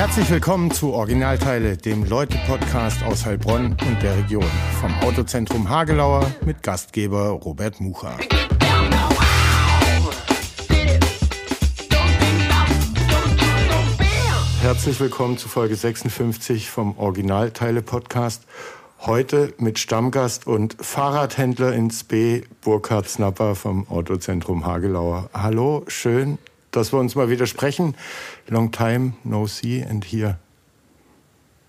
Herzlich willkommen zu Originalteile, dem Leute-Podcast aus Heilbronn und der Region. Vom Autozentrum Hagelauer mit Gastgeber Robert Mucha. Herzlich willkommen zu Folge 56 vom Originalteile-Podcast. Heute mit Stammgast und Fahrradhändler ins B, Burkhard Snapper vom Autozentrum Hagelauer. Hallo, schön, dass wir uns mal wieder sprechen. Long time no see and here.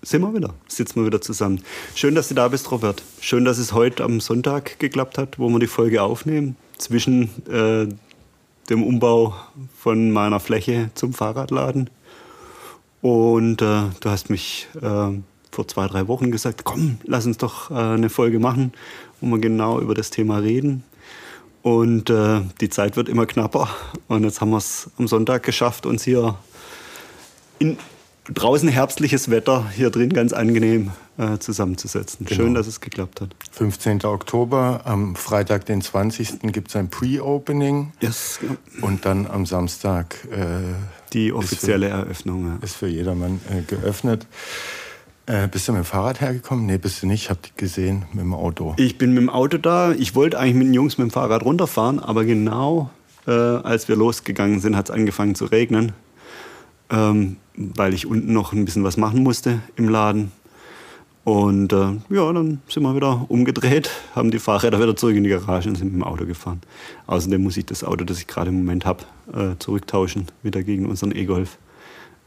Sind wir wieder, sitzen wir wieder zusammen. Schön, dass du da bist, Robert. Schön, dass es heute am Sonntag geklappt hat, wo wir die Folge aufnehmen. Zwischen äh, dem Umbau von meiner Fläche zum Fahrradladen. Und äh, du hast mich äh, vor zwei, drei Wochen gesagt, komm, lass uns doch äh, eine Folge machen, wo wir genau über das Thema reden. Und äh, die Zeit wird immer knapper. Und jetzt haben wir es am Sonntag geschafft, uns hier in draußen herbstliches Wetter, hier drin ganz angenehm äh, zusammenzusetzen. Genau. Schön, dass es geklappt hat. 15. Oktober, am Freitag, den 20. gibt es ein Pre-Opening. Yes. Und dann am Samstag äh, die offizielle für, Eröffnung. Ja. Ist für jedermann äh, geöffnet. Äh, bist du mit dem Fahrrad hergekommen? Nee, bist du nicht. Ich hab dich gesehen mit dem Auto. Ich bin mit dem Auto da. Ich wollte eigentlich mit den Jungs mit dem Fahrrad runterfahren, aber genau äh, als wir losgegangen sind, hat es angefangen zu regnen. Ähm, weil ich unten noch ein bisschen was machen musste im Laden. Und äh, ja, dann sind wir wieder umgedreht, haben die Fahrräder wieder zurück in die Garage und sind mit dem Auto gefahren. Außerdem muss ich das Auto, das ich gerade im Moment habe, äh, zurücktauschen, wieder gegen unseren E-Golf.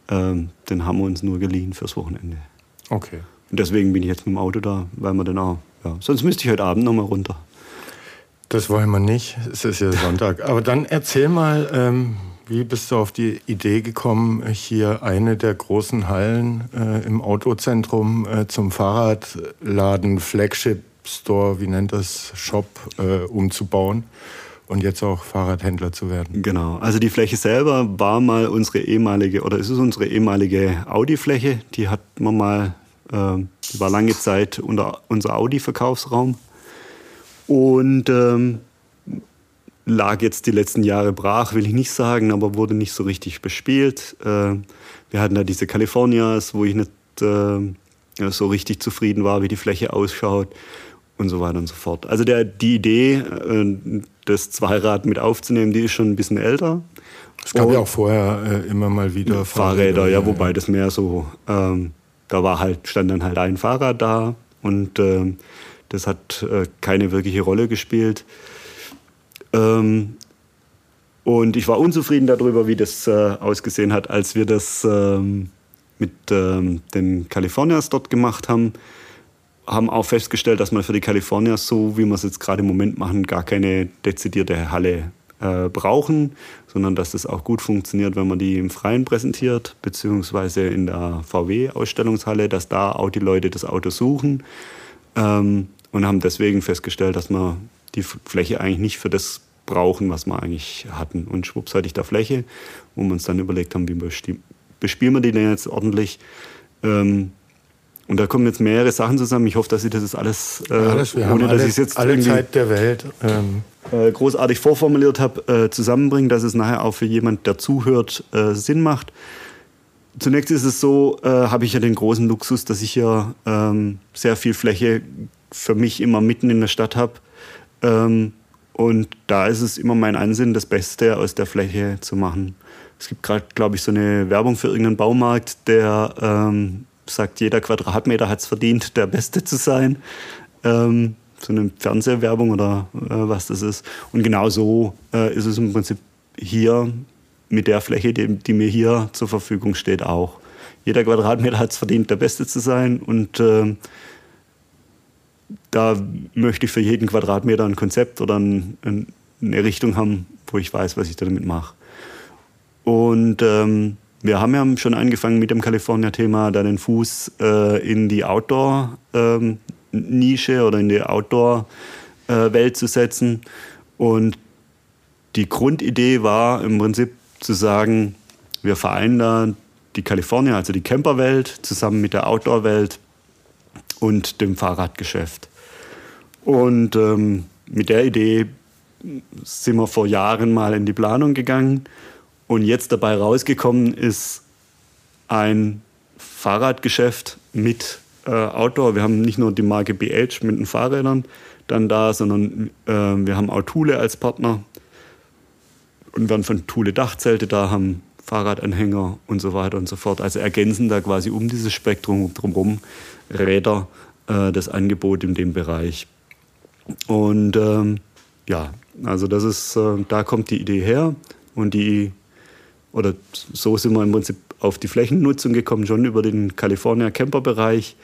Ähm, den haben wir uns nur geliehen fürs Wochenende. Okay. Und deswegen bin ich jetzt mit dem Auto da, weil man dann auch, ja, sonst müsste ich heute Abend noch mal runter. Das wollen wir nicht, es ist ja Sonntag. Aber dann erzähl mal, ähm, wie bist du auf die Idee gekommen, hier eine der großen Hallen äh, im Autozentrum äh, zum Fahrradladen, Flagship Store, wie nennt das, Shop, äh, umzubauen? Und jetzt auch Fahrradhändler zu werden. Genau. Also die Fläche selber war mal unsere ehemalige, oder ist es unsere ehemalige Audi-Fläche. Die hat man mal, äh, die war lange Zeit unter unser Audi-Verkaufsraum. Und ähm, lag jetzt die letzten Jahre brach, will ich nicht sagen, aber wurde nicht so richtig bespielt. Äh, wir hatten da diese Californias, wo ich nicht äh, so richtig zufrieden war, wie die Fläche ausschaut und so weiter und so fort. Also der, die Idee, äh, das Zweirad mit aufzunehmen, die ist schon ein bisschen älter. Es gab und ja auch vorher äh, immer mal wieder Fahrräder. Fahrräder ja, wobei das mehr so, ähm, da war halt, stand dann halt ein Fahrrad da und ähm, das hat äh, keine wirkliche Rolle gespielt. Ähm, und ich war unzufrieden darüber, wie das äh, ausgesehen hat, als wir das ähm, mit ähm, den Californias dort gemacht haben haben auch festgestellt, dass man für die Californias, so wie wir es jetzt gerade im Moment machen, gar keine dezidierte Halle äh, brauchen, sondern dass das auch gut funktioniert, wenn man die im Freien präsentiert, beziehungsweise in der VW-Ausstellungshalle, dass da auch die Leute das Auto suchen ähm, und haben deswegen festgestellt, dass wir die Fläche eigentlich nicht für das brauchen, was wir eigentlich hatten. Und schwupps hatte ich da Fläche, wo wir uns dann überlegt haben, wie bespielen wir die denn jetzt ordentlich. Ähm, und da kommen jetzt mehrere Sachen zusammen. Ich hoffe, dass ich das alles, äh, alles ohne dass ich es jetzt alle Zeit der Welt ähm. äh, großartig vorformuliert habe, äh, zusammenbringen, dass es nachher auch für jemand, der zuhört, äh, Sinn macht. Zunächst ist es so, äh, habe ich ja den großen Luxus, dass ich ja ähm, sehr viel Fläche für mich immer mitten in der Stadt habe. Ähm, und da ist es immer mein Ansinnen, das Beste aus der Fläche zu machen. Es gibt gerade, glaube ich, so eine Werbung für irgendeinen Baumarkt, der ähm, sagt, jeder Quadratmeter hat es verdient, der Beste zu sein. Ähm, so eine Fernsehwerbung oder äh, was das ist. Und genau so äh, ist es im Prinzip hier mit der Fläche, die, die, mir hier zur Verfügung steht, auch. Jeder Quadratmeter hat es verdient, der Beste zu sein. Und äh, da möchte ich für jeden Quadratmeter ein Konzept oder ein, ein, eine Richtung haben, wo ich weiß, was ich damit mache. Und ähm, wir haben ja schon angefangen mit dem California-Thema, da den Fuß äh, in die Outdoor-Nische ähm, oder in die Outdoor-Welt äh, zu setzen. Und die Grundidee war im Prinzip zu sagen, wir vereinen da die California, also die Camperwelt, zusammen mit der Outdoor-Welt und dem Fahrradgeschäft. Und ähm, mit der Idee sind wir vor Jahren mal in die Planung gegangen und jetzt dabei rausgekommen ist ein Fahrradgeschäft mit äh, Outdoor. Wir haben nicht nur die Marke BH mit den Fahrrädern dann da, sondern äh, wir haben auch Thule als Partner und werden von Thule Dachzelte da, haben Fahrradanhänger und so weiter und so fort. Also ergänzen da quasi um dieses Spektrum drumherum Räder äh, das Angebot in dem Bereich. Und ähm, ja, also das ist, äh, da kommt die Idee her und die, oder so sind wir im Prinzip auf die Flächennutzung gekommen, schon über den California Camper Bereich.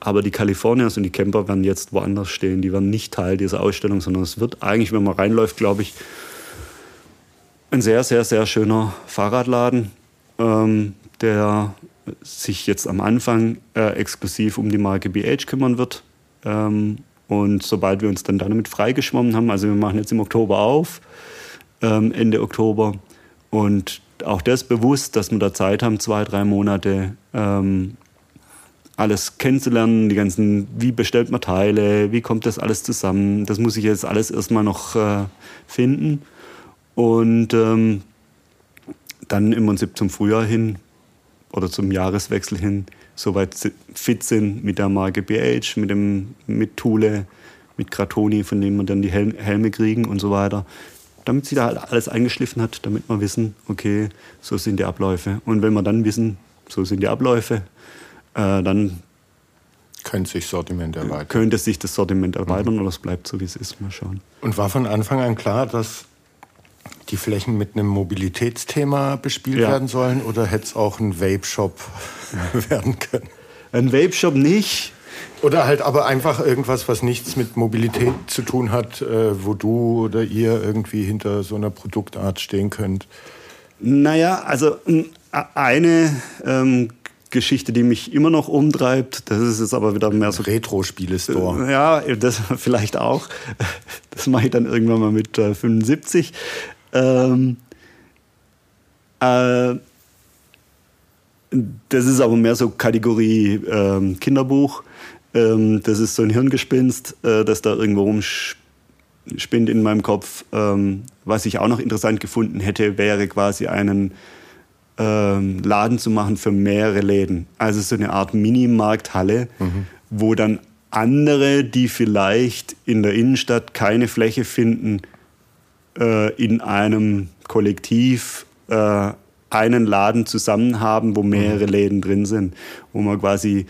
Aber die Californias und die Camper werden jetzt woanders stehen. Die werden nicht Teil dieser Ausstellung, sondern es wird eigentlich, wenn man reinläuft, glaube ich, ein sehr, sehr, sehr schöner Fahrradladen, ähm, der sich jetzt am Anfang äh, exklusiv um die Marke BH kümmern wird. Ähm, und sobald wir uns dann damit freigeschwommen haben, also wir machen jetzt im Oktober auf, ähm, Ende Oktober, und auch das bewusst, dass wir da Zeit haben, zwei, drei Monate ähm, alles kennenzulernen, die ganzen, wie bestellt man Teile, wie kommt das alles zusammen, das muss ich jetzt alles erstmal noch äh, finden. Und ähm, dann im Prinzip zum Frühjahr hin oder zum Jahreswechsel hin soweit fit sind mit der Marke BH, mit, dem, mit Thule, mit Gratoni, von dem wir dann die Hel Helme kriegen und so weiter. Damit sie da halt alles eingeschliffen hat, damit wir wissen, okay, so sind die Abläufe. Und wenn wir dann wissen, so sind die Abläufe, äh, dann könnte sich Sortiment erweitern. Könnte sich das Sortiment erweitern mhm. oder es bleibt so, wie es ist. Mal schauen. Und war von Anfang an klar, dass die Flächen mit einem Mobilitätsthema bespielt ja. werden sollen oder hätte es auch ein Vape-Shop werden können? Ein Vape-Shop nicht. Oder halt aber einfach irgendwas, was nichts mit Mobilität zu tun hat, äh, wo du oder ihr irgendwie hinter so einer Produktart stehen könnt. Naja, also eine ähm, Geschichte, die mich immer noch umtreibt. Das ist jetzt aber wieder mehr so. Retro-Spiele-Store. Ja, das vielleicht auch. Das mache ich dann irgendwann mal mit äh, 75. Ähm, äh, das ist aber mehr so Kategorie ähm, Kinderbuch. Ähm, das ist so ein Hirngespinst, äh, das da irgendwo rumspinnt in meinem Kopf. Ähm, was ich auch noch interessant gefunden hätte, wäre quasi einen ähm, Laden zu machen für mehrere Läden. Also so eine Art Mini-Markthalle, mhm. wo dann andere, die vielleicht in der Innenstadt keine Fläche finden, äh, in einem Kollektiv äh, einen Laden zusammen haben, wo mehrere mhm. Läden drin sind, wo man quasi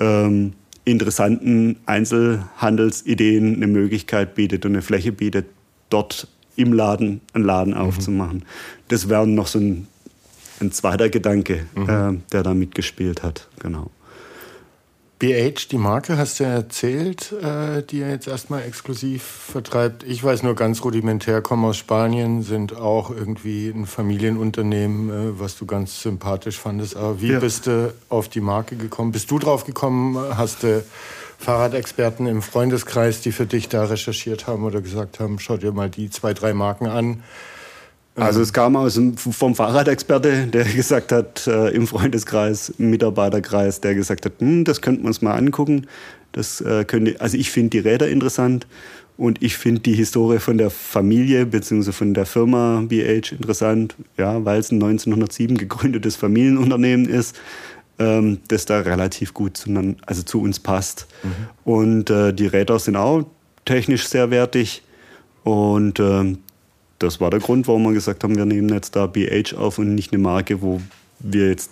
ähm, interessanten Einzelhandelsideen eine Möglichkeit bietet und eine Fläche bietet, dort im Laden einen Laden mhm. aufzumachen. Das wäre noch so ein ein zweiter Gedanke, mhm. äh, der da mitgespielt hat. Genau. BH, die Marke, hast du ja erzählt, äh, die er jetzt erstmal exklusiv vertreibt. Ich weiß nur ganz rudimentär, komme aus Spanien, sind auch irgendwie ein Familienunternehmen, äh, was du ganz sympathisch fandest. Aber wie ja. bist du auf die Marke gekommen? Bist du drauf gekommen? Hast du Fahrradexperten im Freundeskreis, die für dich da recherchiert haben oder gesagt haben, schau dir mal die zwei, drei Marken an? Also es kam aus dem, vom Fahrradexperte, der gesagt hat, äh, im Freundeskreis, im Mitarbeiterkreis, der gesagt hat, hm, das könnten wir uns mal angucken. Das äh, könnte, also ich finde die Räder interessant und ich finde die Historie von der Familie bzw. von der Firma BH interessant, ja, weil es ein 1907 gegründetes Familienunternehmen ist, ähm, das da relativ gut zu, also zu uns passt. Mhm. Und äh, die Räder sind auch technisch sehr wertig und ähm, das war der Grund, warum wir gesagt haben, wir nehmen jetzt da BH auf und nicht eine Marke, wo wir jetzt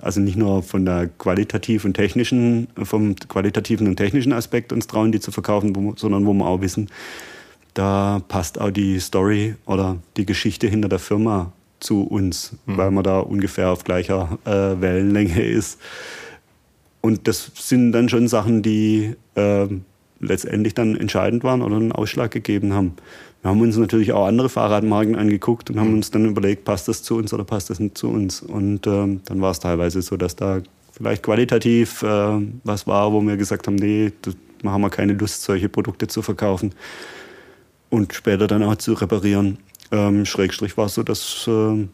also nicht nur von der qualitativen technischen, vom qualitativen und technischen Aspekt uns trauen, die zu verkaufen, wo, sondern wo wir auch wissen, da passt auch die Story oder die Geschichte hinter der Firma zu uns, mhm. weil man da ungefähr auf gleicher äh, Wellenlänge ist. Und das sind dann schon Sachen, die äh, letztendlich dann entscheidend waren oder einen Ausschlag gegeben haben. Wir haben uns natürlich auch andere Fahrradmarken angeguckt und haben uns dann überlegt, passt das zu uns oder passt das nicht zu uns. Und ähm, dann war es teilweise so, dass da vielleicht qualitativ äh, was war, wo wir gesagt haben, nee, da haben wir keine Lust, solche Produkte zu verkaufen und später dann auch zu reparieren. Ähm, Schrägstrich war es so, dass äh,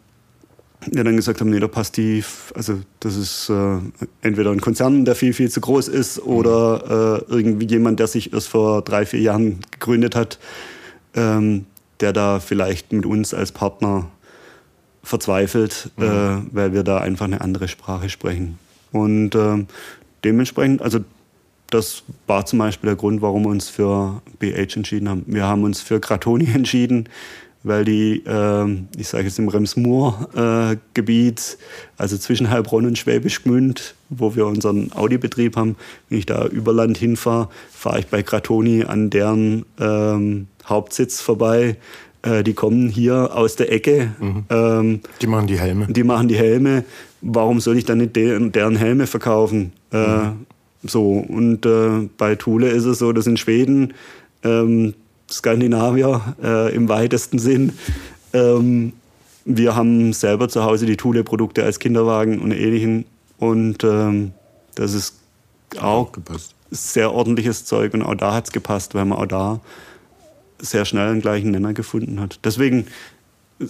wir dann gesagt haben, nee, da passt die, also das ist äh, entweder ein Konzern, der viel, viel zu groß ist oder äh, irgendwie jemand, der sich erst vor drei, vier Jahren gegründet hat, ähm, der da vielleicht mit uns als Partner verzweifelt, mhm. äh, weil wir da einfach eine andere Sprache sprechen. Und äh, dementsprechend, also das war zum Beispiel der Grund, warum wir uns für BH entschieden haben. Wir haben uns für Gratoni entschieden, weil die, äh, ich sage jetzt im Rems-Mur-Gebiet, äh, also zwischen Heilbronn und Schwäbisch Gmünd, wo wir unseren Audi-Betrieb haben, wenn ich da über Land hinfahre, fahre ich bei Gratoni an deren ähm, Hauptsitz vorbei. Äh, die kommen hier aus der Ecke. Mhm. Ähm, die machen die Helme. Die machen die Helme. Warum soll ich dann nicht deren, deren Helme verkaufen? Äh, mhm. So, und äh, bei Thule ist es so, das sind Schweden, ähm, Skandinavier äh, im weitesten Sinn. Ähm, wir haben selber zu Hause die Thule-Produkte als Kinderwagen und ähnlichen. Und ähm, das ist auch gepasst. sehr ordentliches Zeug. Und auch da hat es gepasst, weil man auch da sehr schnell einen gleichen Nenner gefunden hat. Deswegen,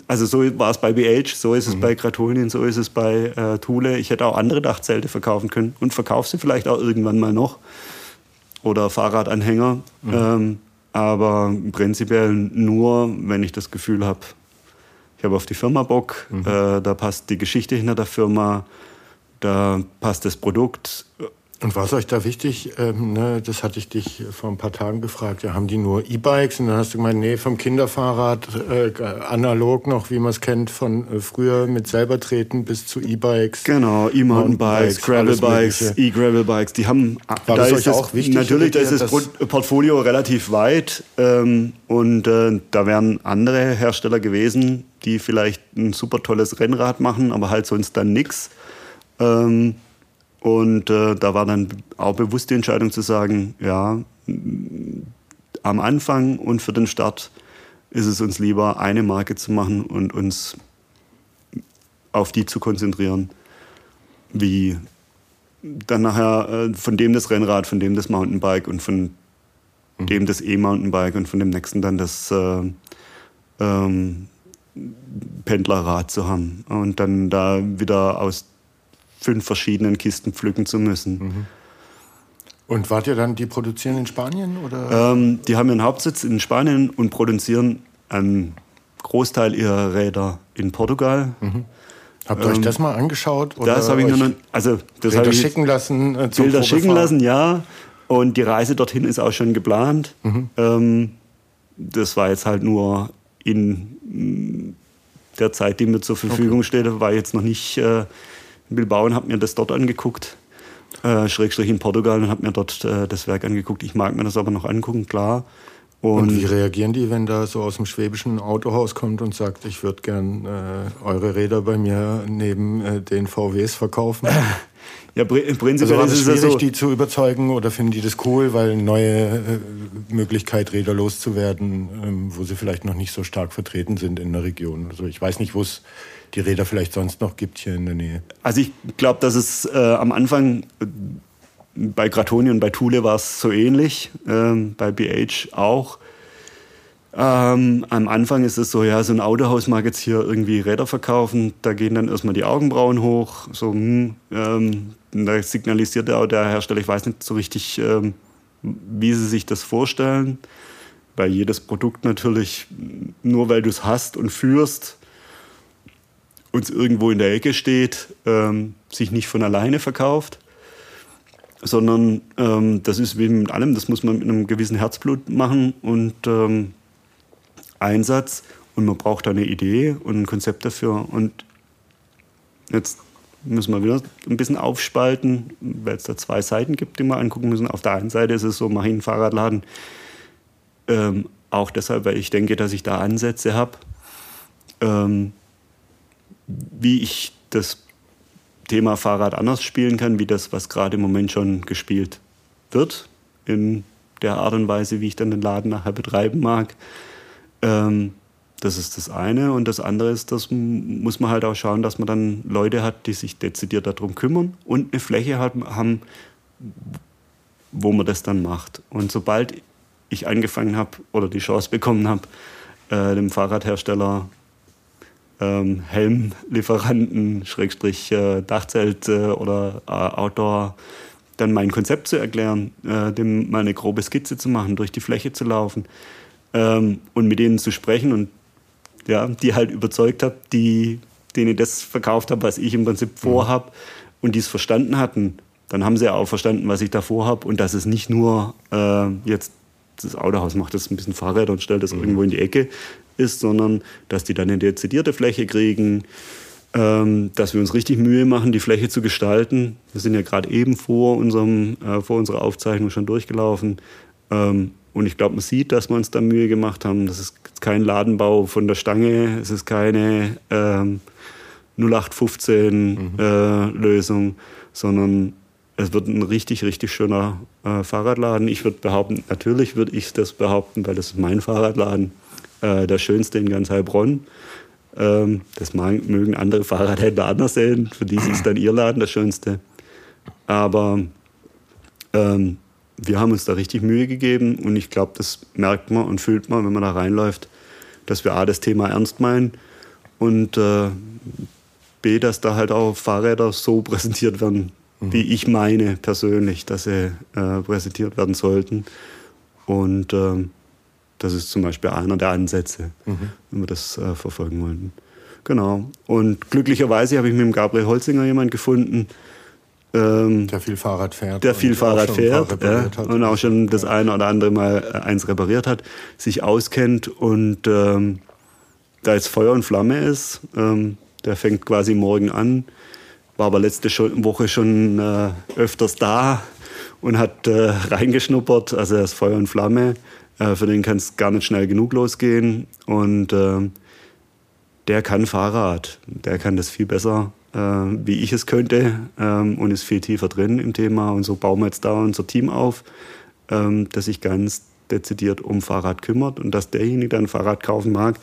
also so war es bei BH, so ist es mhm. bei Gratulien, so ist es bei äh, Thule. Ich hätte auch andere Dachzelte verkaufen können und verkaufe sie vielleicht auch irgendwann mal noch. Oder Fahrradanhänger. Mhm. Ähm, aber prinzipiell nur, wenn ich das Gefühl habe, ich habe auf die Firma Bock, mhm. äh, da passt die Geschichte hinter der Firma, da passt das Produkt. Und war es euch da wichtig, ähm, ne, das hatte ich dich vor ein paar Tagen gefragt, ja, haben die nur E-Bikes? Und dann hast du gemeint, nee, vom Kinderfahrrad, äh, analog noch, wie man es kennt, von äh, früher mit selber treten bis zu E-Bikes. Genau, E-Mountainbikes, Gravelbikes, E-Gravelbikes, die haben... War da das euch auch wichtig? Natürlich, da ist das Portfolio relativ weit ähm, und äh, da wären andere Hersteller gewesen, die vielleicht ein super tolles Rennrad machen, aber halt sonst dann nichts. Ähm, und äh, da war dann auch bewusst die Entscheidung zu sagen, ja, am Anfang und für den Start ist es uns lieber, eine Marke zu machen und uns auf die zu konzentrieren, wie dann nachher äh, von dem das Rennrad, von dem das Mountainbike und von mhm. dem das E-Mountainbike und von dem nächsten dann das äh, ähm, Pendlerrad zu haben. Und dann da wieder aus fünf verschiedenen Kisten pflücken zu müssen. Mhm. Und wart ihr dann, die produzieren in Spanien? Oder? Ähm, die haben ihren Hauptsitz in Spanien und produzieren einen Großteil ihrer Räder in Portugal. Mhm. Habt ihr ähm, euch das mal angeschaut? das habe ich nur noch, also das Bilder schicken lassen. Äh, Bilder schicken lassen, ja. Und die Reise dorthin ist auch schon geplant. Mhm. Ähm, das war jetzt halt nur in der Zeit, die mir zur Verfügung okay. steht, war jetzt noch nicht äh, in Bilbao und habe mir das dort angeguckt. Äh, Schrägstrich in Portugal und habe mir dort äh, das Werk angeguckt. Ich mag mir das aber noch angucken, klar. Und, und, wie reagieren die, wenn da so aus dem schwäbischen Autohaus kommt und sagt, ich würde gern äh, eure Räder bei mir neben äh, den VWs verkaufen? Ja, im Prinzip also war es schwierig, so die zu überzeugen oder finden die das cool, weil neue äh, Möglichkeit, Räder loszuwerden, ähm, wo sie vielleicht noch nicht so stark vertreten sind in der Region. Also ich weiß nicht, wo es die Räder vielleicht sonst noch gibt hier in der Nähe. Also ich glaube, dass es äh, am Anfang äh, bei Gratoni und bei Thule war es so ähnlich, ähm, bei BH auch. Ähm, am Anfang ist es so, ja, so ein Autohaus mag jetzt hier irgendwie Räder verkaufen, da gehen dann erstmal die Augenbrauen hoch, so, hm, ähm, da signalisiert auch der Hersteller, ich weiß nicht so richtig, ähm, wie sie sich das vorstellen, weil jedes Produkt natürlich, nur weil du es hast und führst, uns irgendwo in der Ecke steht, ähm, sich nicht von alleine verkauft, sondern ähm, das ist wie mit allem, das muss man mit einem gewissen Herzblut machen und ähm, Einsatz und man braucht da eine Idee und ein Konzept dafür und jetzt müssen wir wieder ein bisschen aufspalten, weil es da zwei Seiten gibt, die wir angucken müssen. Auf der einen Seite ist es so, mache ich einen Fahrradladen, ähm, auch deshalb, weil ich denke, dass ich da Ansätze habe, ähm, wie ich das Thema Fahrrad anders spielen kann, wie das, was gerade im Moment schon gespielt wird, in der Art und Weise, wie ich dann den Laden nachher betreiben mag. Ähm, das ist das eine. Und das andere ist, das muss man halt auch schauen, dass man dann Leute hat, die sich dezidiert darum kümmern und eine Fläche haben, wo man das dann macht. Und sobald ich angefangen habe oder die Chance bekommen habe, äh, dem Fahrradhersteller ähm, Helmlieferanten, Schrägstrich äh, Dachzelt äh, oder Outdoor, dann mein Konzept zu erklären, äh, dem mal eine grobe Skizze zu machen, durch die Fläche zu laufen ähm, und mit denen zu sprechen und ja, die halt überzeugt habe, die denen ich das verkauft habe, was ich im Prinzip vorhab mhm. und die es verstanden hatten, dann haben sie auch verstanden, was ich da vorhab und dass es nicht nur äh, jetzt das Autohaus macht das ein bisschen Fahrrad und stellt das mhm. irgendwo in die Ecke ist, sondern dass die dann eine dezidierte Fläche kriegen, ähm, dass wir uns richtig Mühe machen, die Fläche zu gestalten. Wir sind ja gerade eben vor, unserem, äh, vor unserer Aufzeichnung schon durchgelaufen. Ähm, und ich glaube, man sieht, dass wir uns da Mühe gemacht haben. Das ist kein Ladenbau von der Stange, es ist keine ähm, 0815-Lösung, mhm. äh, sondern es wird ein richtig, richtig schöner äh, Fahrradladen. Ich würde behaupten, natürlich würde ich das behaupten, weil das ist mein Fahrradladen, äh, der schönste in ganz Heilbronn. Ähm, das mögen andere Fahrradhändler anders sehen. Für die ist dann ihr Laden der schönste. Aber ähm, wir haben uns da richtig Mühe gegeben und ich glaube, das merkt man und fühlt man, wenn man da reinläuft, dass wir A, das Thema ernst meinen und äh, B, dass da halt auch Fahrräder so präsentiert werden, mhm. wie ich meine persönlich, dass sie äh, präsentiert werden sollten. Und äh, das ist zum Beispiel einer der Ansätze, mhm. wenn wir das äh, verfolgen wollen. Genau. Und glücklicherweise habe ich mit dem Gabriel Holzinger jemanden gefunden, ähm, der viel Fahrrad fährt. Der viel Fahrrad fährt ja, und auch schon das eine oder andere Mal äh, eins repariert hat, sich auskennt und ähm, da jetzt Feuer und Flamme ist. Ähm, der fängt quasi morgen an, war aber letzte Woche schon äh, öfters da und hat äh, reingeschnuppert. Also er ist Feuer und Flamme. Äh, für den kann es gar nicht schnell genug losgehen. Und äh, der kann Fahrrad. Der kann das viel besser, wie ich es könnte. Ähm, und ist viel tiefer drin im Thema. Und so bauen wir jetzt da unser Team auf, ähm, das sich ganz dezidiert um Fahrrad kümmert. Und dass derjenige, der ein Fahrrad kaufen mag,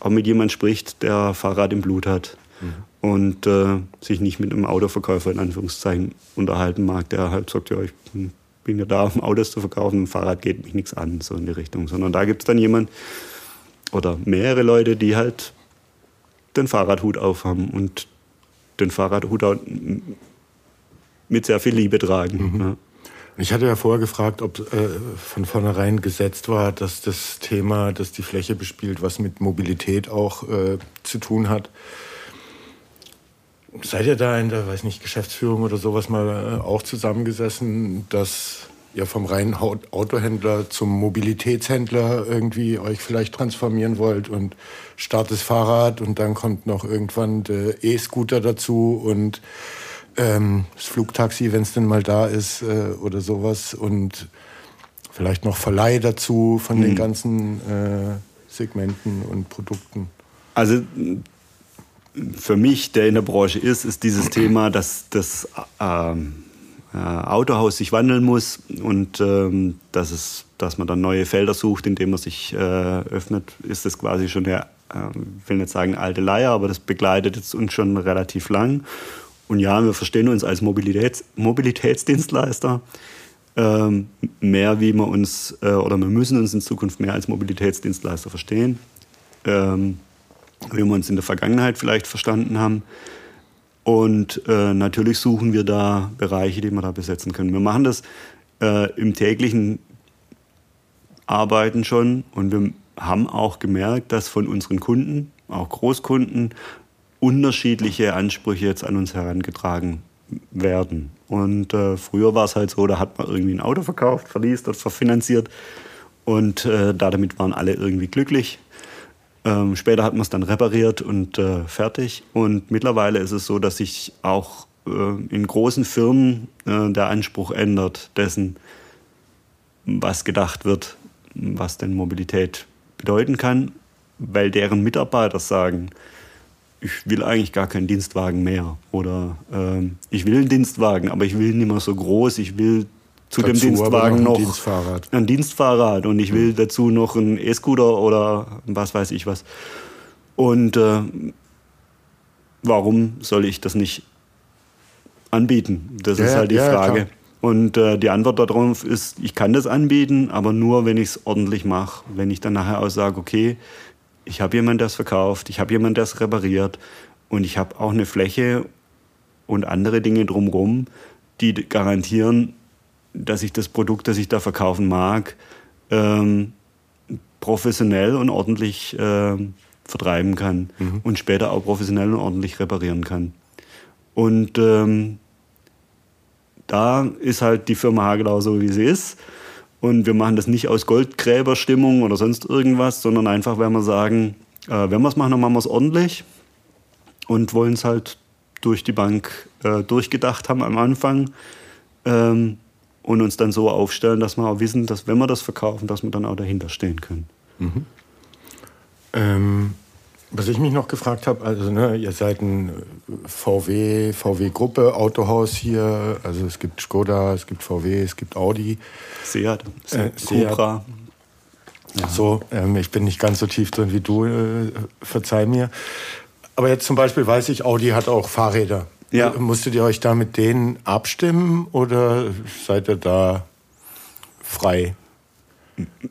auch mit jemandem spricht, der Fahrrad im Blut hat. Mhm. Und äh, sich nicht mit einem Autoverkäufer in Anführungszeichen unterhalten mag, der halt sagt, ja, ich bin ja da, um Autos zu verkaufen, ein Fahrrad geht mich nichts an, so in die Richtung. Sondern da gibt es dann jemand oder mehrere Leute, die halt den Fahrradhut aufhaben und den Fahrradhut mit sehr viel Liebe tragen. Mhm. Ja. Ich hatte ja vorher gefragt, ob äh, von vornherein gesetzt war, dass das Thema, das die Fläche bespielt, was mit Mobilität auch äh, zu tun hat. Seid ihr da in der, weiß nicht, Geschäftsführung oder sowas mal äh, auch zusammengesessen, dass ihr vom reinen Autohändler zum Mobilitätshändler irgendwie euch vielleicht transformieren wollt und startet das Fahrrad und dann kommt noch irgendwann der E-Scooter dazu und ähm, das Flugtaxi, wenn es denn mal da ist äh, oder sowas und vielleicht noch Verleih dazu von mhm. den ganzen äh, Segmenten und Produkten. Also für mich, der in der Branche ist, ist dieses Thema, dass das ähm, äh, Autohaus sich wandeln muss und ähm, dass, es, dass man dann neue Felder sucht, indem man sich äh, öffnet, ist das quasi schon eine, äh, ich will nicht sagen alte Leier, aber das begleitet jetzt uns schon relativ lang. Und ja, wir verstehen uns als Mobilitäts Mobilitätsdienstleister ähm, mehr, wie wir uns, äh, oder wir müssen uns in Zukunft mehr als Mobilitätsdienstleister verstehen. Ähm, wie wir uns in der Vergangenheit vielleicht verstanden haben. Und äh, natürlich suchen wir da Bereiche, die wir da besetzen können. Wir machen das äh, im täglichen Arbeiten schon und wir haben auch gemerkt, dass von unseren Kunden, auch Großkunden, unterschiedliche Ansprüche jetzt an uns herangetragen werden. Und äh, früher war es halt so, da hat man irgendwie ein Auto verkauft, verliest oder verfinanziert und äh, damit waren alle irgendwie glücklich. Ähm, später hat man es dann repariert und äh, fertig. Und mittlerweile ist es so, dass sich auch äh, in großen Firmen äh, der Anspruch ändert dessen, was gedacht wird, was denn Mobilität bedeuten kann, weil deren Mitarbeiter sagen, ich will eigentlich gar keinen Dienstwagen mehr oder ähm, ich will einen Dienstwagen, aber ich will nicht mehr so groß, ich will zu dazu dem Dienstwagen noch, ein Dienstfahrrad. ein Dienstfahrrad und ich will mhm. dazu noch einen E-Scooter oder was weiß ich was. Und äh, warum soll ich das nicht anbieten? Das ja, ist halt die ja, Frage. Klar. Und äh, die Antwort darauf ist, ich kann das anbieten, aber nur, wenn ich es ordentlich mache. Wenn ich dann nachher auch sage, okay, ich habe jemanden, der es verkauft, ich habe jemanden, der es repariert und ich habe auch eine Fläche und andere Dinge drumherum, die garantieren, dass ich das Produkt, das ich da verkaufen mag, ähm, professionell und ordentlich äh, vertreiben kann mhm. und später auch professionell und ordentlich reparieren kann. Und ähm, da ist halt die Firma Hagelau so, wie sie ist. Und wir machen das nicht aus Goldgräberstimmung oder sonst irgendwas, sondern einfach, wenn wir sagen, äh, wenn wir es machen, dann machen wir es ordentlich und wollen es halt durch die Bank äh, durchgedacht haben am Anfang ähm, und uns dann so aufstellen, dass wir auch wissen, dass wenn wir das verkaufen, dass wir dann auch dahinter stehen können. Mhm. Ähm, was ich mich noch gefragt habe, also ne, ihr seid ein VW, VW-Gruppe, Autohaus hier, also es gibt Skoda, es gibt VW, es gibt Audi. Seat, äh, Cupra. Ja. So, ähm, ich bin nicht ganz so tief drin wie du, äh, verzeih mir. Aber jetzt zum Beispiel weiß ich, Audi hat auch Fahrräder. Ja. Musstet ihr euch da mit denen abstimmen oder seid ihr da frei?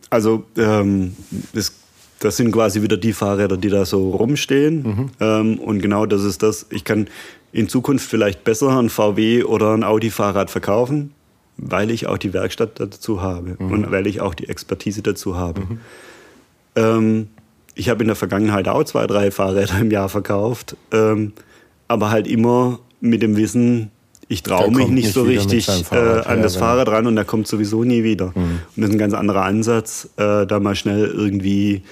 Also ähm, es das sind quasi wieder die Fahrräder, die da so rumstehen. Mhm. Ähm, und genau das ist das. Ich kann in Zukunft vielleicht besser ein VW oder ein Audi-Fahrrad verkaufen, weil ich auch die Werkstatt dazu habe mhm. und weil ich auch die Expertise dazu habe. Mhm. Ähm, ich habe in der Vergangenheit auch zwei, drei Fahrräder im Jahr verkauft, ähm, aber halt immer mit dem Wissen, ich traue mich nicht, nicht so richtig äh, an das Fahrrad ran und der kommt sowieso nie wieder. Mhm. Und das ist ein ganz anderer Ansatz, äh, da mal schnell irgendwie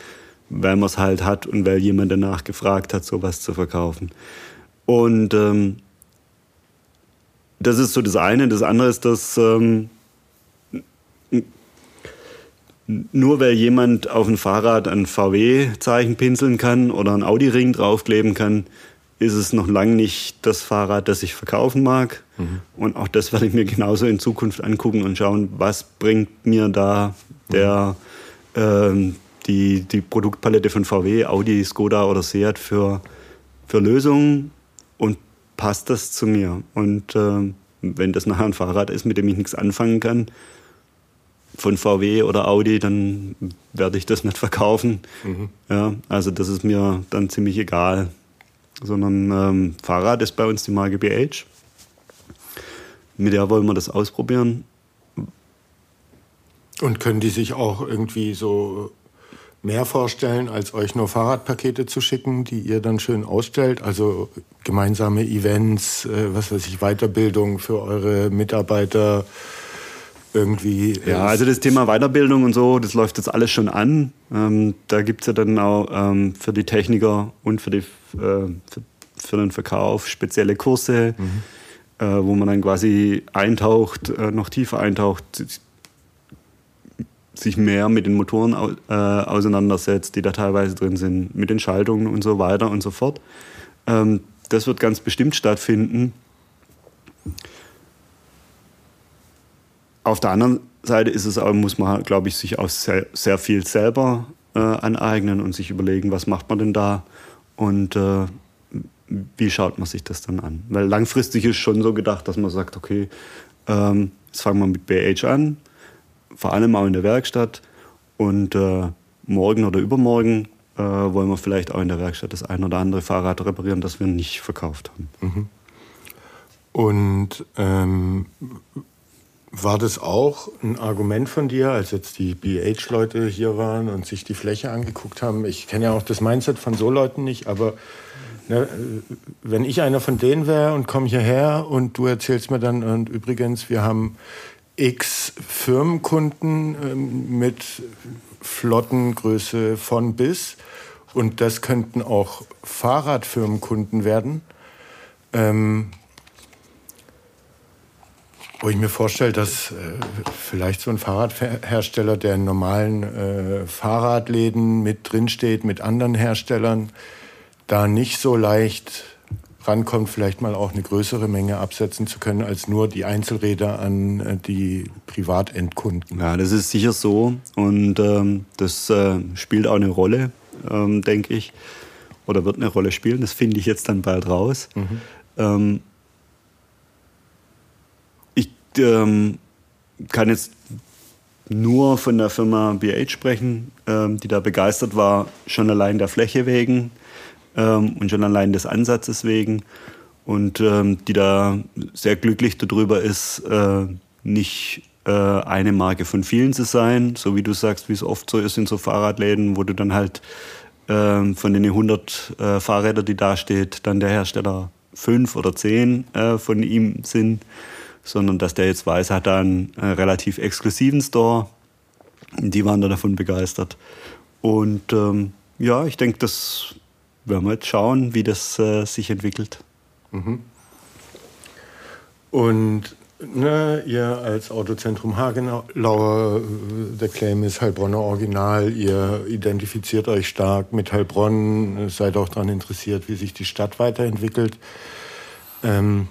weil man es halt hat und weil jemand danach gefragt hat, sowas zu verkaufen. Und ähm, das ist so das eine. Das andere ist, dass ähm, nur weil jemand auf ein Fahrrad ein VW-Zeichen pinseln kann oder ein Audi-Ring draufkleben kann, ist es noch lange nicht das Fahrrad, das ich verkaufen mag. Mhm. Und auch das werde ich mir genauso in Zukunft angucken und schauen, was bringt mir da der, ähm, die, die Produktpalette von VW, Audi, Skoda oder Seat für, für Lösungen und passt das zu mir. Und äh, wenn das nachher ein Fahrrad ist, mit dem ich nichts anfangen kann, von VW oder Audi, dann werde ich das nicht verkaufen. Mhm. Ja, also das ist mir dann ziemlich egal. Sondern ähm, Fahrrad ist bei uns die Marke BH. Mit der wollen wir das ausprobieren. Und können die sich auch irgendwie so mehr vorstellen, als euch nur Fahrradpakete zu schicken, die ihr dann schön ausstellt. Also gemeinsame Events, äh, was weiß ich, Weiterbildung für eure Mitarbeiter irgendwie. Ja, also das Thema Weiterbildung und so, das läuft jetzt alles schon an. Ähm, da gibt es ja dann auch ähm, für die Techniker und für, die, äh, für, für, den Verkauf spezielle Kurse, mhm. äh, wo man dann quasi eintaucht, äh, noch tiefer eintaucht, sich mehr mit den Motoren äh, auseinandersetzt, die da teilweise drin sind, mit den Schaltungen und so weiter und so fort. Ähm, das wird ganz bestimmt stattfinden. Auf der anderen Seite ist es auch, muss man, glaube ich, sich auch sehr, sehr viel selber äh, aneignen und sich überlegen, was macht man denn da und äh, wie schaut man sich das dann an. Weil langfristig ist schon so gedacht, dass man sagt, okay, ähm, jetzt fangen wir mit BH an, vor allem auch in der Werkstatt. Und äh, morgen oder übermorgen äh, wollen wir vielleicht auch in der Werkstatt das ein oder andere Fahrrad reparieren, das wir nicht verkauft haben. Mhm. Und ähm, war das auch ein Argument von dir, als jetzt die BH-Leute hier waren und sich die Fläche angeguckt haben? Ich kenne ja auch das Mindset von so Leuten nicht, aber ne, wenn ich einer von denen wäre und komme hierher und du erzählst mir dann, und übrigens, wir haben x Firmenkunden ähm, mit Flottengröße von bis. Und das könnten auch Fahrradfirmenkunden werden. Ähm, wo ich mir vorstelle, dass äh, vielleicht so ein Fahrradhersteller, der in normalen äh, Fahrradläden mit drinsteht, mit anderen Herstellern, da nicht so leicht rankommt, vielleicht mal auch eine größere Menge absetzen zu können, als nur die Einzelräder an äh, die Privatendkunden. Ja, das ist sicher so und ähm, das äh, spielt auch eine Rolle, ähm, denke ich, oder wird eine Rolle spielen. Das finde ich jetzt dann bald raus. Mhm. Ähm, ähm, kann jetzt nur von der Firma BH sprechen, ähm, die da begeistert war, schon allein der Fläche wegen ähm, und schon allein des Ansatzes wegen. Und ähm, die da sehr glücklich darüber ist, äh, nicht äh, eine Marke von vielen zu sein, so wie du sagst, wie es oft so ist in so Fahrradläden, wo du dann halt ähm, von den 100 äh, Fahrrädern, die da steht, dann der Hersteller fünf oder zehn äh, von ihm sind, sondern dass der jetzt weiß, hat da einen äh, relativ exklusiven Store. Die waren dann davon begeistert. Und ähm, ja, ich denke, das werden wir jetzt schauen, wie das äh, sich entwickelt. Mhm. Und ne, ihr als Autozentrum Hagenauer, der Claim ist Heilbronner Original, ihr identifiziert euch stark mit Heilbronn, seid auch daran interessiert, wie sich die Stadt weiterentwickelt. Ähm,